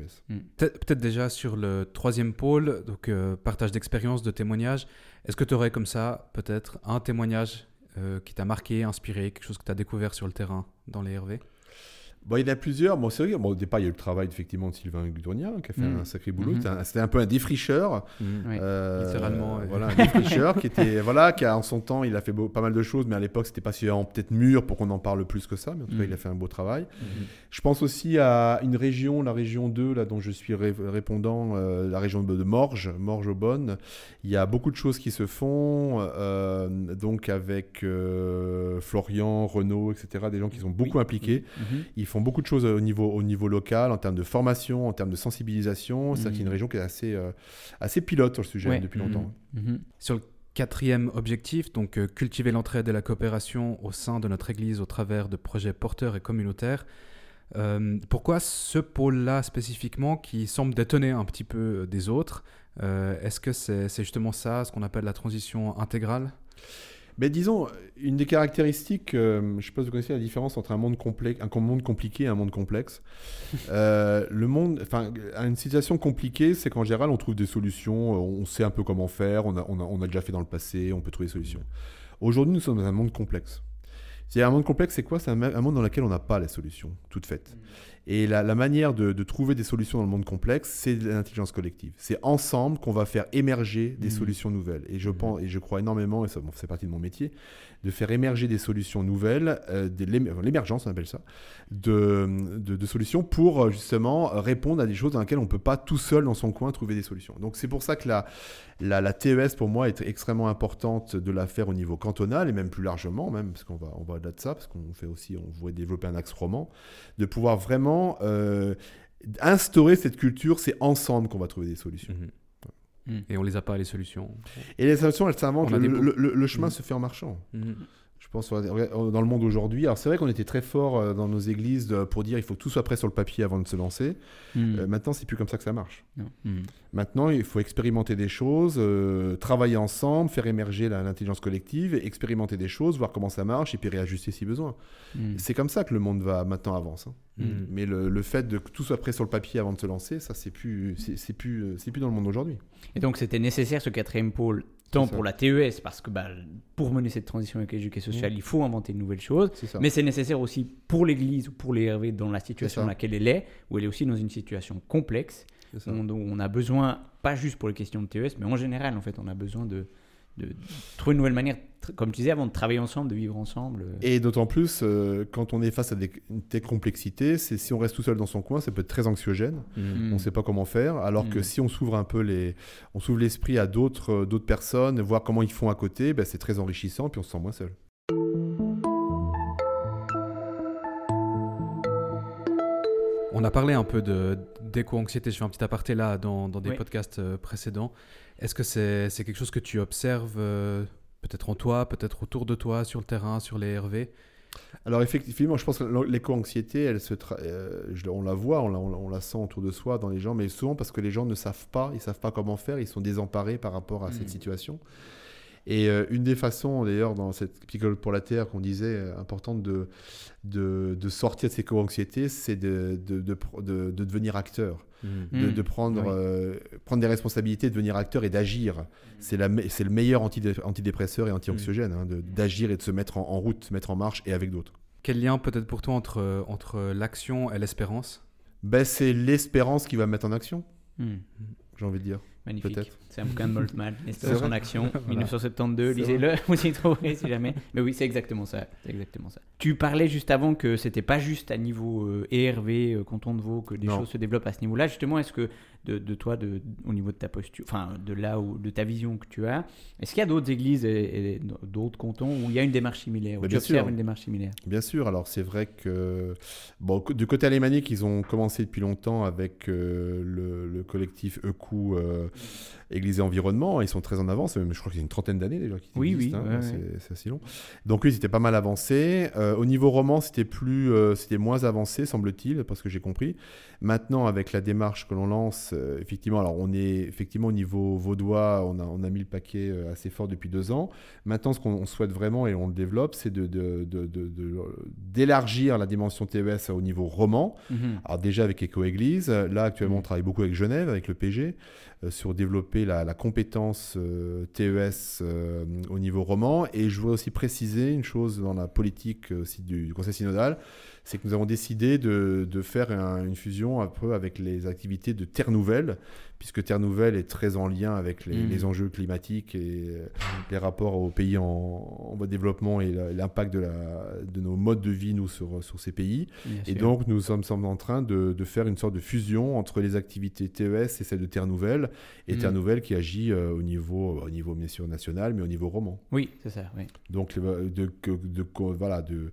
Peut-être peut-être déjà sur le troisième pôle, donc partage d'expériences, de témoignages. Est-ce que tu aurais comme ça peut-être un témoignage euh, qui t'a marqué, inspiré, quelque chose que tu as découvert sur le terrain dans les RV Bon, il y en a plusieurs. Bon, c'est vrai, bon, au départ, il y a eu le travail effectivement de Sylvain Gudronia, qui a fait Mhm. un sacré boulot. Mhm. C'était un- peu un défricheur. Ouais. Euh, Littéralement. Voilà, un défricheur qui était, [LAUGHS] voilà, qui a en son temps, il a fait beau- pas mal de choses, mais à l'époque, c'était pas suffisamment peut-être mûr pour qu'on en parle plus que ça. Mais en tout cas, Mhm. il a fait un beau travail. Je pense aussi à une région, la région 2, là, dont je suis ré- répondant, euh, la région de de Morges, Morges-Aubonne. Il y a beaucoup de choses qui se font, euh, donc avec euh, Florian, Renaud, etc., des gens qui sont beaucoup Oui. impliqués. Mhm. Ils font beaucoup de choses au niveau, au niveau local, en termes de formation, en termes de sensibilisation. C'est Mhm. une région qui est assez, euh, assez pilote sur le sujet Ouais. depuis Mhm. longtemps. Mhm. Sur le quatrième objectif, donc euh, cultiver l'entraide et la coopération au sein de notre Église au travers de projets porteurs et communautaires. Euh, pourquoi ce pôle-là spécifiquement qui semble détonner un petit peu euh, des autres Euh, Est-ce que c'est c'est justement ça, ce qu'on appelle la transition intégrale? Mais disons, une des caractéristiques, euh, je ne sais pas si vous connaissez la différence entre un monde, complexe, un monde compliqué et un monde complexe. [LAUGHS] Euh, le monde, enfin, une situation compliquée, c'est qu'en général, on trouve des solutions, euh, on sait un peu comment faire, on a, on a, on a déjà fait dans le passé, on peut trouver des solutions. Aujourd'hui, nous sommes dans un monde complexe. C'est un monde complexe, c'est quoi? C'est un, un monde dans lequel on n'a pas les solutions toutes faites. Et la, la manière de, de trouver des solutions dans le monde complexe, c'est l'intelligence collective. C'est ensemble qu'on va faire émerger des Mhm. solutions nouvelles. Et je Mhm. pense, et je crois énormément, et ça bon, c'est partie de mon métier, de faire émerger des solutions nouvelles, euh, l'émergence, on appelle ça, de, de, de solutions pour euh, justement répondre à des choses dans lesquelles on ne peut pas tout seul dans son coin trouver des solutions. Donc c'est pour ça que la, la, la TES pour moi est extrêmement importante de la faire au niveau cantonal et même plus largement, même parce qu'on va, on va au-delà de ça, parce qu'on fait aussi, on voudrait développer un axe roman, de pouvoir vraiment euh, instaurer cette culture, c'est ensemble qu'on va trouver des solutions. Mhm. Et on les a pas les solutions. Et les solutions, elles s'inventent. Le- le chemin Mhm. se fait en marchant. Je pense dans le monde aujourd'hui. Alors c'est vrai qu'on était très fort euh, dans nos églises pour dire il faut que tout soit prêt sur le papier avant de se lancer. Mhm. Euh, maintenant, c'est plus comme ça que ça marche. Mhm. Maintenant, il faut expérimenter des choses, euh, travailler ensemble, faire émerger l'intelligence collective, expérimenter des choses, voir comment ça marche et puis réajuster si besoin. Mhm. C'est comme ça que le monde va maintenant avance. hein. Mhm. Mais le, le fait de que tout soit prêt sur le papier avant de se lancer, ça c'est plus, c'est c'est plus, euh, c'est plus dans le monde aujourd'hui. Et donc c'était nécessaire ce quatrième pôle, tant pour la TES, parce que bah, pour mener cette transition écologique et sociale, il faut inventer de nouvelles choses, C'est ça. mais c'est nécessaire aussi pour l'Église ou pour les RV dans la situation dans laquelle elle est, où elle est aussi dans une situation complexe, on, on a besoin, pas juste pour les questions de TES, mais en général, en fait, on a besoin de, de trouver une nouvelle manière, comme tu disais avant, de travailler ensemble, de vivre ensemble. Et d'autant plus, euh, quand on est face à des, une telle complexité, c'est si on reste tout seul dans son coin, ça peut être très anxiogène. Mhm. On ne sait pas comment faire. Alors que Mm. si on s'ouvre un peu les, on s'ouvre l'esprit à d'autres, euh, d'autres personnes, voir comment ils font à côté, ben, c'est très enrichissant, puis on se sent moins seul. On a parlé un peu de d'éco-anxiété, je fais un petit aparté là dans, dans des Oui. podcasts euh, précédents. Est-ce que c'est c'est quelque chose que tu observes euh, peut-être en toi, peut-être autour de toi, sur le terrain, sur les RV Alors effectivement, je pense que l'éco-anxiété, elle se tra- euh, on la voit, on la, on la- on la sent autour de soi dans les gens, mais souvent parce que les gens ne savent pas, ils savent pas comment faire, ils sont désemparés par rapport à cette Mm. situation. Et euh, une des façons, d'ailleurs, dans cette picole pour la terre qu'on disait, euh, importante de, de, de sortir de cette éco-anxiété, c'est de, de, de, pr- de- de devenir acteur, de, Mm. de prendre, Oui. euh, prendre des responsabilités, de devenir acteur et d'agir. C'est la me- c'est le meilleur antidé- antidépresseur et anti-anxiogène, hein, de- d'agir et de se mettre en, en route, se mettre en marche et avec d'autres. Quel lien peut-être pour toi entre, entre l'action et l'espérance? Ben, c'est l'espérance qui va mettre en action, j'ai envie de dire. Magnifique. C'est un bouquin de Moltmann, C'est L'espérance en action, [LAUGHS] Voilà. 1972. C'est Lisez-le, vous y trouverez si jamais. [LAUGHS] Mais oui, c'est exactement ça. C'est exactement ça. Tu parlais juste avant que c'était pas juste à niveau euh, ERV, euh, canton de Vaud, que des Non. choses se développent à ce niveau-là. Justement, est-ce que de, de toi, de, au niveau de ta posture, enfin de là où, de ta vision que tu as, est-ce qu'il y a d'autres églises et, et d'autres cantons où il y a une démarche similaire, où tu bien observes sûr. une démarche similaire? Bien sûr, alors c'est vrai que bon, du côté alémanique, ils ont commencé depuis longtemps avec euh, le, le collectif ECU euh, Église et Environnement. Ils sont très en avance, même, je crois qu'il y a une trentaine d'années déjà qu'ils Oui, existent, oui, hein, ouais, c'est ouais. c'est assez long. Donc oui, c'était pas mal avancé. Euh, au niveau roman, c'était plus, euh, c'était moins avancé, semble-t-il, parce que j'ai compris. Maintenant, avec la démarche que l'on lance, euh, effectivement, alors on est effectivement au niveau vaudois, on a, on a mis le paquet assez fort depuis deux ans. Maintenant, ce qu'on on souhaite vraiment et on le développe, c'est de, d'élargir la dimension TES au niveau roman. Mhm. Alors déjà avec Éco-Église, là actuellement on travaille beaucoup avec Genève, avec le PG, euh, sur développer la, compétence euh, TES euh, au niveau roman. Et je voudrais aussi préciser une chose dans la politique euh, aussi du Conseil synodal, c'est que nous avons décidé de, de faire un- une fusion un peu avec les activités de Terre Nouvelle, puisque Terre Nouvelle est très en lien avec les, Mm. les enjeux climatiques et euh, les rapports aux pays en, en voie de développement et l'impact de, la- de nos modes de vie, nous, sur, sur ces pays. Bien Et sûr. donc, nous sommes, sommes en train de, de faire une sorte de fusion entre les activités TES et celles de Terre Nouvelle, et Mm. Terre Nouvelle qui agit euh, au niveau, au niveau bien sûr national, mais au niveau roman. Oui, c'est ça. Oui. Donc, le- de, voilà, de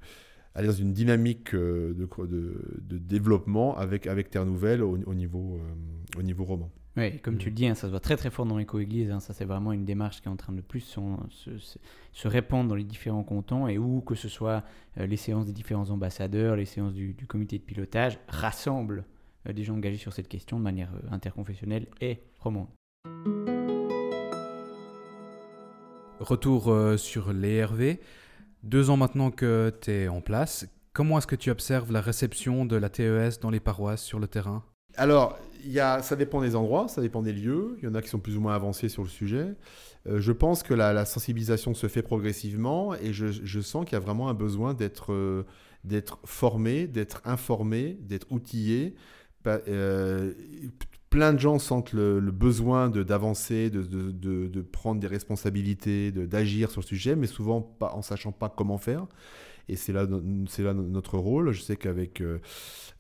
aller dans une dynamique euh, de, co- de, de développement avec, avec Terre Nouvelle au, au niveau, euh, au niveau roman. Oui, comme tu Mhm. le dis, hein, ça se voit très très fort dans l'éco-église. hein, ça, c'est vraiment une démarche qui est en train de plus se, se- se répandre dans les différents cantons et où que ce soit euh, les séances des différents ambassadeurs, les séances du, du comité de pilotage, rassemblent euh, des gens engagés sur cette question de manière euh, interconfessionnelle et romande. Retour euh, sur l'ERV. Deux ans maintenant que tu es en place, comment est-ce que tu observes la réception de la TES dans les paroisses sur le terrain? Alors, ça dépend des endroits, ça dépend des lieux. Il y en a qui sont plus ou moins avancés sur le sujet. Euh, je pense que la, sensibilisation se fait progressivement et je, sens qu'il y a vraiment un besoin d'être euh, formé, d'être informé, d'être outillé. Euh, plein de gens sentent le, le besoin d'avancer, de, de, de- de prendre des responsabilités, de- d'agir sur le sujet, mais souvent pas, en sachant pas comment faire. Et c'est là, c'est là no- notre rôle. Je sais qu'avec, euh,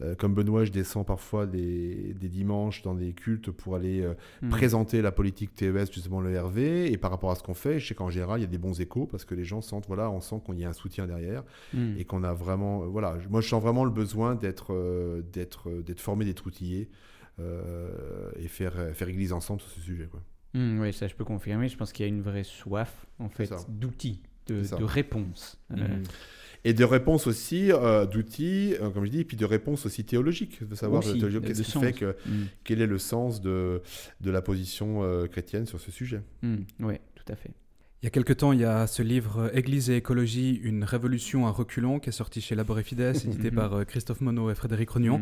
euh, comme Benoît, je descends parfois des, des dimanches dans des cultes pour aller euh, Hmm. présenter la politique TES, justement le RV. Et par rapport à ce qu'on fait, je sais qu'en général, il y a des bons échos parce que les gens sentent, voilà, on sent qu'il y a un soutien derrière Hmm. et qu'on a vraiment, voilà, moi je sens vraiment le besoin d'être, euh, d'être, d'être formé, d'être outillé et faire, euh, faire église ensemble sur ce sujet. Quoi. Hmm, oui, ça je peux confirmer. Je pense qu'il y a une vraie soif en fait d'outils, de, réponses. Euh, Mhm. Et de réponses aussi, euh, d'outils, euh, comme je dis, et puis de réponses aussi théologiques, de savoir euh, qu'est-ce qui fait que, hmm. quel est le sens de, de la position euh, chrétienne sur ce sujet? Hmm, Oui, tout à fait. Il y a quelque temps, il y a ce livre euh, Église et écologie, une révolution à reculons qui est sorti chez Labor et Fides, édité [LAUGHS] par euh, Christophe Monod et Frédéric Rognon.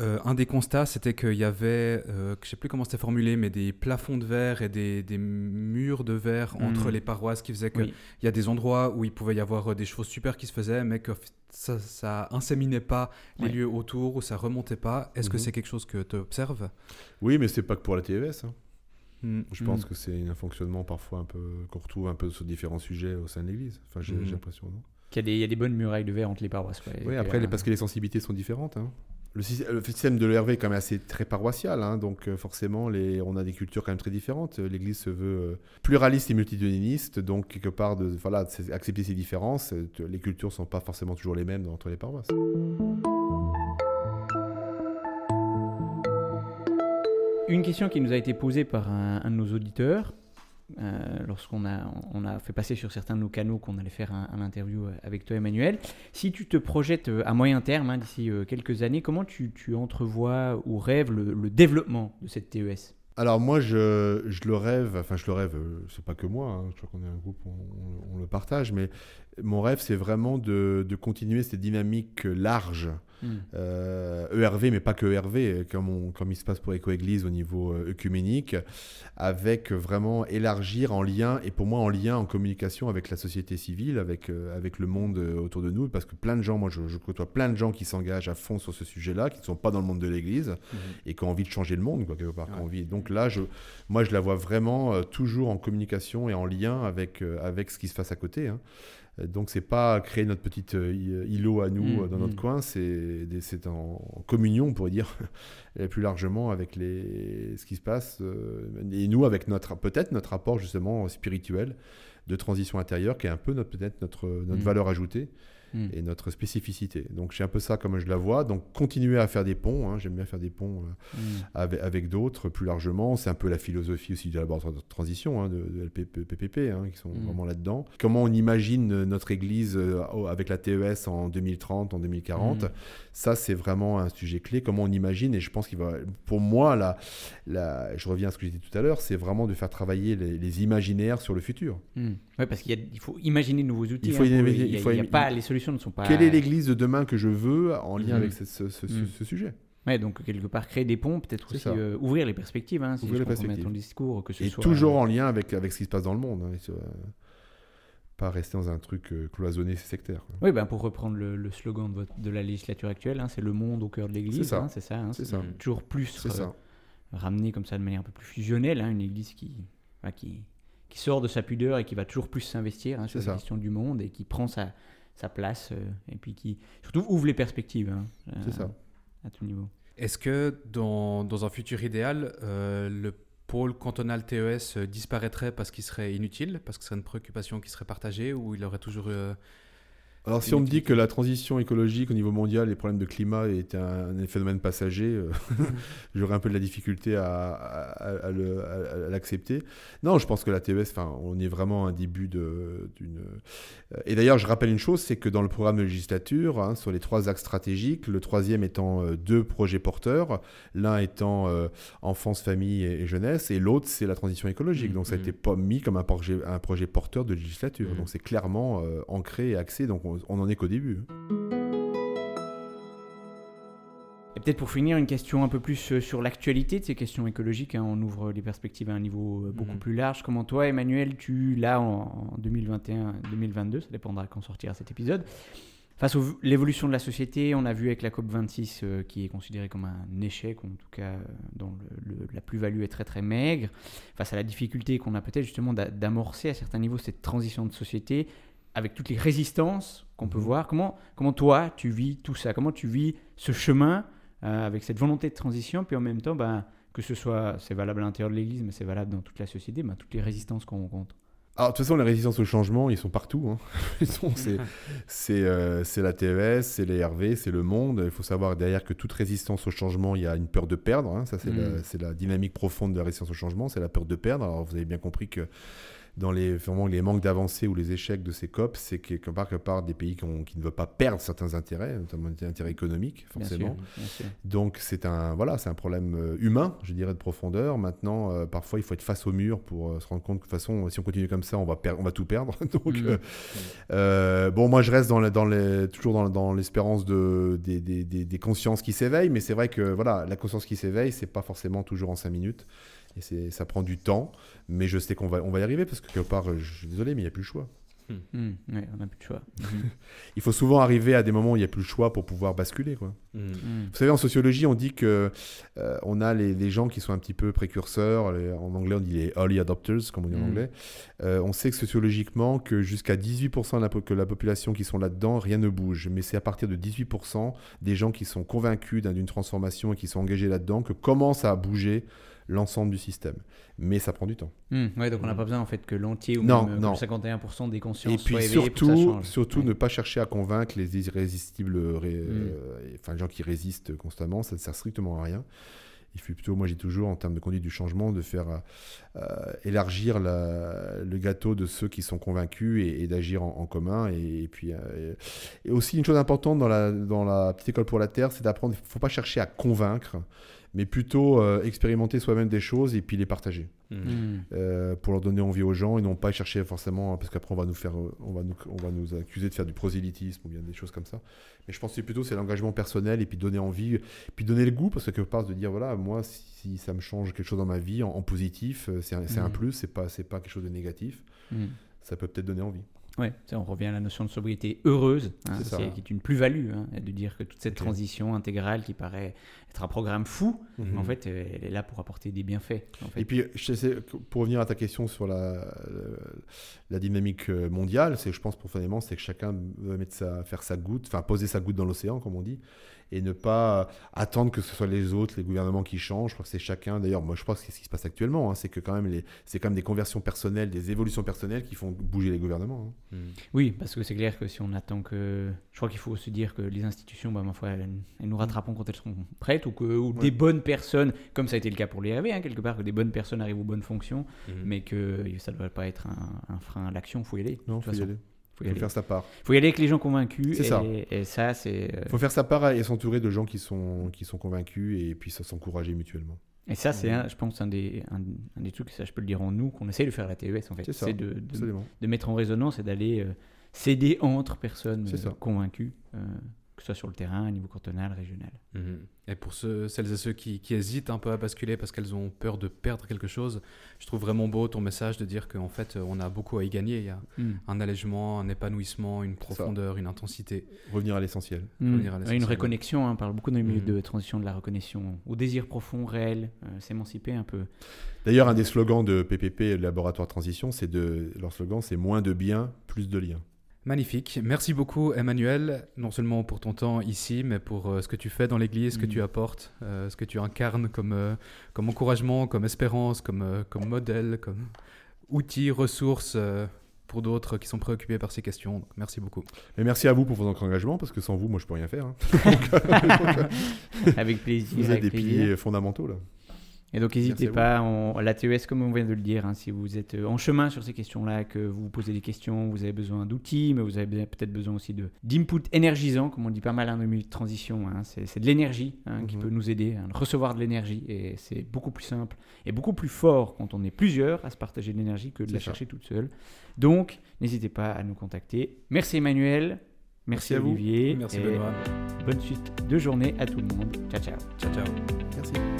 Euh, un des constats, c'était qu'il y avait, euh, je ne sais plus comment c'était formulé, mais des plafonds de verre et des, des murs de verre entre Mhm. les paroisses qui faisaient qu'il Oui. y a des endroits où il pouvait y avoir euh, des choses super qui se faisaient, mais que ça, ça inséminait pas les Ouais. lieux autour, ou ça remontait pas. Est-ce que Mhm. c'est quelque chose que tu observes? Oui, mais c'est pas que pour la TES. hein. Hmm. Je pense que c'est un fonctionnement parfois un peu qu'on retrouve un peu sur différents sujets au sein de l'Église. Enfin, j'ai l'impression. non? Qu'il y, a des- il y a des bonnes murailles de verre entre les paroisses. quoi. Oui, après, euh, parce que les sensibilités sont différentes. hein. Le, syst- le système de l'ERV est quand même assez très paroissial, hein, donc euh, forcément, les, on a des cultures quand même très différentes. L'Église se veut euh, pluraliste et multidéniste, donc quelque part, de, voilà, accepter ces différences. euh, Les cultures sont pas forcément toujours les mêmes entre les paroisses. Une question qui nous a été posée par un de nos auditeurs, euh, lorsqu'on a, on a fait passer sur certains de nos canaux qu'on allait faire un, interview euh, avec toi, Emmanuel. Si tu te projettes euh, à moyen terme, hein, d'ici quelques années, comment tu, tu entrevois ou rêves le, développement de cette TES Alors moi, je, je le rêve, enfin je le rêve, c'est pas que moi, hein, je crois qu'on est un groupe, on le partage, mais mon rêve, c'est vraiment de, de continuer cette dynamique large Mm. euh, ERV, mais pas que ERV, comme, on- comme il se passe pour Éco-Église au niveau euh, œcuménique, avec vraiment élargir en lien, et pour moi en lien, en communication avec la société civile, avec, euh, avec le monde euh, autour de nous, parce que plein de gens, moi je, je côtoie plein de gens qui s'engagent à fond sur ce sujet-là, qui ne sont pas dans le monde de l'Église, Mhm. et qui ont envie de changer le monde, quoi, quelque part. Ouais. envie. Donc là, je, moi je la vois vraiment toujours en communication et en lien avec, avec ce qui se passe à côté. hein. Euh, Donc c'est pas créer notre petite euh, îlot à nous Mm, euh, dans notre mm. coin, c'est en, communion, on pourrait dire, [LAUGHS] plus largement avec les, ce qui se passe. et nous, avec notre peut-être notre rapport justement spirituel de transition intérieure, qui est un peu notre peut-être notre, notre Mm. valeur ajoutée Mm. et notre spécificité. Donc c'est un peu ça comme je la vois. Donc continuer à faire des ponts, hein, j'aime bien faire des ponts euh, Mm. avec, avec d'autres plus largement. C'est un peu la philosophie aussi du laboratoire de transition hein, de, de LPPP, hein, qui sont Mm. vraiment là-dedans. Comment on imagine euh, notre Église euh, avec la TES en 2030, en 2040 Mm. Ça, c'est vraiment un sujet clé. Comment on imagine? Et je pense qu'il va, pour moi, la- je reviens à ce que j'ai dit tout à l'heure, c'est vraiment de faire travailler les, les imaginaires sur le futur. Ouais, parce qu'il faut imaginer de nouveaux outils. Il faut imaginer- il y a- il faut il y a pas, les solutions ne sont pas. Quelle est l'Église de demain que je veux en lien Mm. avec ce, ce- ce- ce- ce sujet Ouais, donc quelque part créer des ponts, peut-être aussi euh, ouvrir les perspectives. Hein, si Ouvrir je les perspectives. ton discours, que ce Et soit toujours en lien avec, avec ce qui se passe dans le monde. hein, et ce- pas rester dans un truc euh, cloisonné, sectaire. quoi. Oui, ben pour reprendre le, le slogan de, votre- de la législature actuelle, hein, c'est le monde au cœur de l'Église. C'est ça. C'est ça. Toujours plus euh, ça. ramené comme ça de manière un peu plus fusionnelle, une Église qui, qui, qui sort de sa pudeur et qui va toujours plus s'investir hein, sur la question du monde et qui prend sa, sa place euh, et puis qui surtout ouvre les perspectives hein, C'est euh, ça. à tout niveau. Est-ce que dans, dans un futur idéal, euh, le pôle cantonal TES disparaîtrait parce qu'il serait inutile, parce que ce serait une préoccupation qui serait partagée, ou il aurait toujours... Alors, si on me dit que la transition écologique au niveau mondial, les problèmes de climat est un, un phénomène passager, euh, [LAUGHS] j'aurais un peu de la difficulté à, l'accepter. Non, je pense que la TES, on est vraiment à un début d'une. euh, Et d'ailleurs, je rappelle une chose, c'est que dans le programme de législature, hein, sur les trois axes stratégiques, le troisième étant euh, deux projets porteurs, l'un étant euh, enfance, famille et, et jeunesse, et l'autre c'est la transition écologique. Mhm, Donc ça a mhm. été pas mis comme un projet, un projet porteur de législature. Mhm. Donc c'est clairement ancré et axé. Donc on, on en est qu'au début. Et peut-être pour finir, une question un peu plus euh, sur l'actualité de ces questions écologiques. hein, on ouvre les perspectives à un niveau euh, beaucoup Mhm. plus large. Comment toi, Emmanuel, tu, là, en, en 2021-2022, ça dépendra quand sortira cet épisode, face à l'évolution de la société, on a vu avec la COP26 euh, qui est considérée comme un échec, ou en tout cas dont le- le- la plus-value est très très maigre, face à la difficulté qu'on a peut-être justement d'a- d'amorcer à certains niveaux cette transition de société, avec toutes les résistances qu'on peut Mhm. voir. Comment, comment toi, tu vis tout ça Comment tu vis ce chemin euh, avec cette volonté de transition, puis en même temps, ben, que ce soit, c'est valable à l'intérieur de l'Église, mais c'est valable dans toute la société, ben, toutes les résistances qu'on rencontre. Alors, de toute façon, les résistances au changement, ils sont partout. hein. [LAUGHS] [LAUGHS] C'est, euh, c'est la TES, c'est les RV, c'est le monde. Il faut savoir derrière que toute résistance au changement, il y a une peur de perdre. hein. Ça, c'est, Mm. la, c'est la dynamique profonde de la résistance au changement, c'est la peur de perdre. Alors, vous avez bien compris que dans les, vraiment, les manques d'avancée ou les échecs de ces COP, c'est quelque part, quelque part des pays qui, ont- qui ne veulent pas perdre certains intérêts, notamment des intérêts économiques, Bien forcément. sûr, bien sûr. Donc c'est un voilà, c'est un problème euh, humain, je dirais de profondeur. Maintenant, euh, parfois il faut être face au mur pour euh, se rendre compte que de toute façon, si on continue comme ça, on va on va tout perdre. [LAUGHS] Donc Mm. euh, euh, bon, moi je reste dans, le- dans les, toujours dans, dans l'espérance de des, des, des- des consciences qui s'éveillent, mais c'est vrai que voilà, la conscience qui s'éveille, c'est pas forcément toujours en cinq minutes. Et c'est, ça prend du temps, mais je sais qu'on va, on va y arriver parce que quelque part, euh, je suis désolé, mais il n'y a plus le choix. Mm, ouais, on n'a plus de choix. [LAUGHS] Il faut souvent arriver à des moments où il n'y a plus le choix pour pouvoir basculer. Quoi. hmm. Mm. Vous savez, en sociologie, on dit que euh, on a les, les gens qui sont un petit peu précurseurs. les- en anglais, on dit les early adopters, comme on dit en anglais. Euh, on sait que sociologiquement, que jusqu'à 18% de la, po- que la population qui sont là-dedans, rien ne bouge. Mais c'est à partir de 18% des gens qui sont convaincus d'un- d'une transformation et qui sont engagés là-dedans que commence à bouger l'ensemble du système. Mais ça prend du temps. Mm, ouais, donc on n'a pas besoin en fait que l'entier ou Non, même euh, non. comme 51% des Et consciences puis soient éveillées pour que ça surtout, change. surtout Ouais. ne pas chercher à convaincre les irrésistibles, ré- Mm. euh, enfin les gens qui résistent constamment, ça ne sert strictement à rien. Il faut plutôt, moi j'ai toujours en termes de conduite du changement, de faire euh, euh, élargir la- le gâteau de ceux qui sont convaincus et, et d'agir en, en commun. Et, et puis euh, et aussi une chose importante dans la, dans la petite école pour la terre, c'est d'apprendre. Il ne faut pas chercher à convaincre, mais plutôt euh, expérimenter soi-même des choses et puis les partager. Mhm. Hmm. Euh, pour leur donner envie aux gens et non pas chercher forcément parce qu'après on va nous faire euh, on va nous, on va nous accuser de faire du prosélytisme ou bien des choses comme ça mais je pense que c'est plutôt c'est l'engagement personnel et puis donner envie puis donner le goût parce que quelque part de dire voilà moi si ça me change quelque chose dans ma vie en, en positif c'est un, c'est un Mhm. plus c'est pas c'est pas quelque chose de négatif ça peut peut-être donner envie Ça, on revient à la notion de sobriété heureuse, hein, ça. c'est- qui est une plus-value, hein, de dire que toute cette transition intégrale qui paraît être un programme fou, Mhm. en fait, euh, elle est là pour apporter des bienfaits. En fait. Et puis, je sais, pour revenir à ta question sur la, la dynamique euh, mondiale, c'est, je pense profondément, c'est que chacun doit mettre sa, faire sa goutte, enfin poser sa goutte dans l'océan, comme on dit, et ne pas attendre que ce soit les autres, les gouvernements qui changent. Je crois que c'est chacun. D'ailleurs, moi, je pense que c'est ce qui se passe actuellement, hein, c'est que quand même, les, c'est quand même des conversions personnelles, des évolutions personnelles qui font bouger les gouvernements. hein. Mhm. Oui, parce que c'est clair que si on attend que. Je crois qu'il faut se dire que les institutions, bah, ma foi, elles, elles nous rattraperont quand elles seront prêtes, ou que ou Ouais. des bonnes personnes, comme ça a été le cas pour les RV, hein, quelque part, que des bonnes personnes arrivent aux bonnes fonctions, Mhm. mais que ça ne devrait pas être un, un frein à l'action, il faut y aller. Non, de faut y façon. aller. Faut y Faut aller. faire sa part. Faut y aller avec les gens convaincus. C'est ça. Et ça, c'est. euh, faut faire sa part et s'entourer de gens qui sont, qui sont convaincus et puis ça s'encourager mutuellement. Et ça, c'est, je pense, un des, un, un des trucs, ça je peux le dire en nous, qu'on essaie de faire à la TES en fait. C'est de, de, mettre en résonance et d'aller euh, s'aider entre personnes euh, convaincues, euh, que ce soit sur le terrain, au niveau cantonal, régional. Mhm. Et pour ceux, celles et ceux qui, qui hésitent un peu à basculer parce qu'elles ont peur de perdre quelque chose, je trouve vraiment beau ton message de dire qu'en fait, on a beaucoup à y gagner. Il y a un allègement, un épanouissement, une profondeur, une intensité. Revenir à l'essentiel. Mm. Revenir à Ouais, l'essentiel. une reconnexion, hein, on parle beaucoup dans les milieux Mm. de transition de la reconnexion au désir profond, réel, euh, s'émanciper un peu. D'ailleurs, un des slogans de PPP, le laboratoire transition, c'est de leur slogan, c'est moins de biens, plus de liens. Magnifique. Merci beaucoup, Emmanuel, non seulement pour ton temps ici, mais pour euh, ce que tu fais dans l'Église, ce que Mm. tu apportes, euh, ce que tu incarnes comme, euh, comme encouragement, comme espérance, comme, euh, comme modèle, comme outil, ressource euh, pour d'autres qui sont préoccupés par ces questions. Donc, merci beaucoup. Mais merci à vous pour votre engagement, parce que sans vous, moi, je peux rien faire. hein. [LAUGHS] avec plaisir. Vous êtes avec des plaisir. piliers fondamentaux, là. Et donc Merci n'hésitez vous. pas, on- la TES, comme on vient de le dire, hein, si vous êtes euh, en chemin sur ces questions-là, que vous vous posez des questions, vous avez besoin d'outils, mais vous avez peut-être besoin aussi de- d'input énergisant, comme on dit pas mal hein, dans les milieux de transition. hein. c'est de l'énergie hein, qui Mhm. peut nous aider, de recevoir de l'énergie. Et c'est beaucoup plus simple et beaucoup plus fort quand on est plusieurs à se partager de l'énergie que de la ça. chercher toute seule. Donc n'hésitez pas à nous contacter. Merci Emmanuel. Merci, Merci à vous. Olivier. Merci et Benoît. Bonne suite de journée à tout le monde. Ciao ciao. Ciao, ciao. Merci.